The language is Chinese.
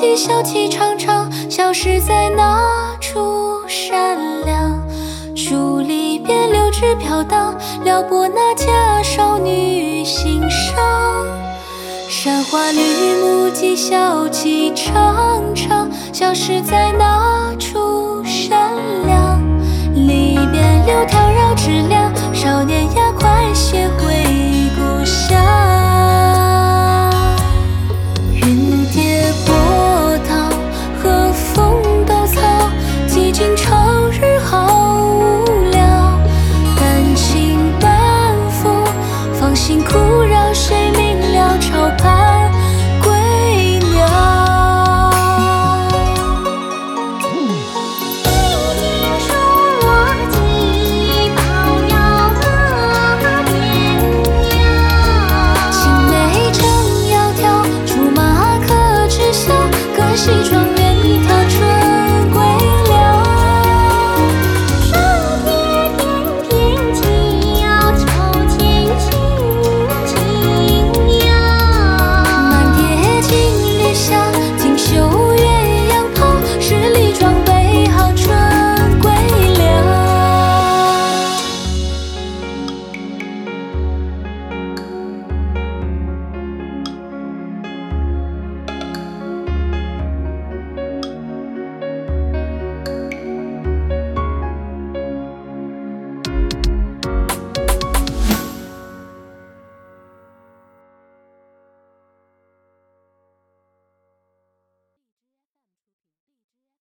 几小气长长消失在哪处？山梁竹篱边，柳枝飘荡，撩拨那家少女心伤。山花绿木，几小气长长消失在哪处？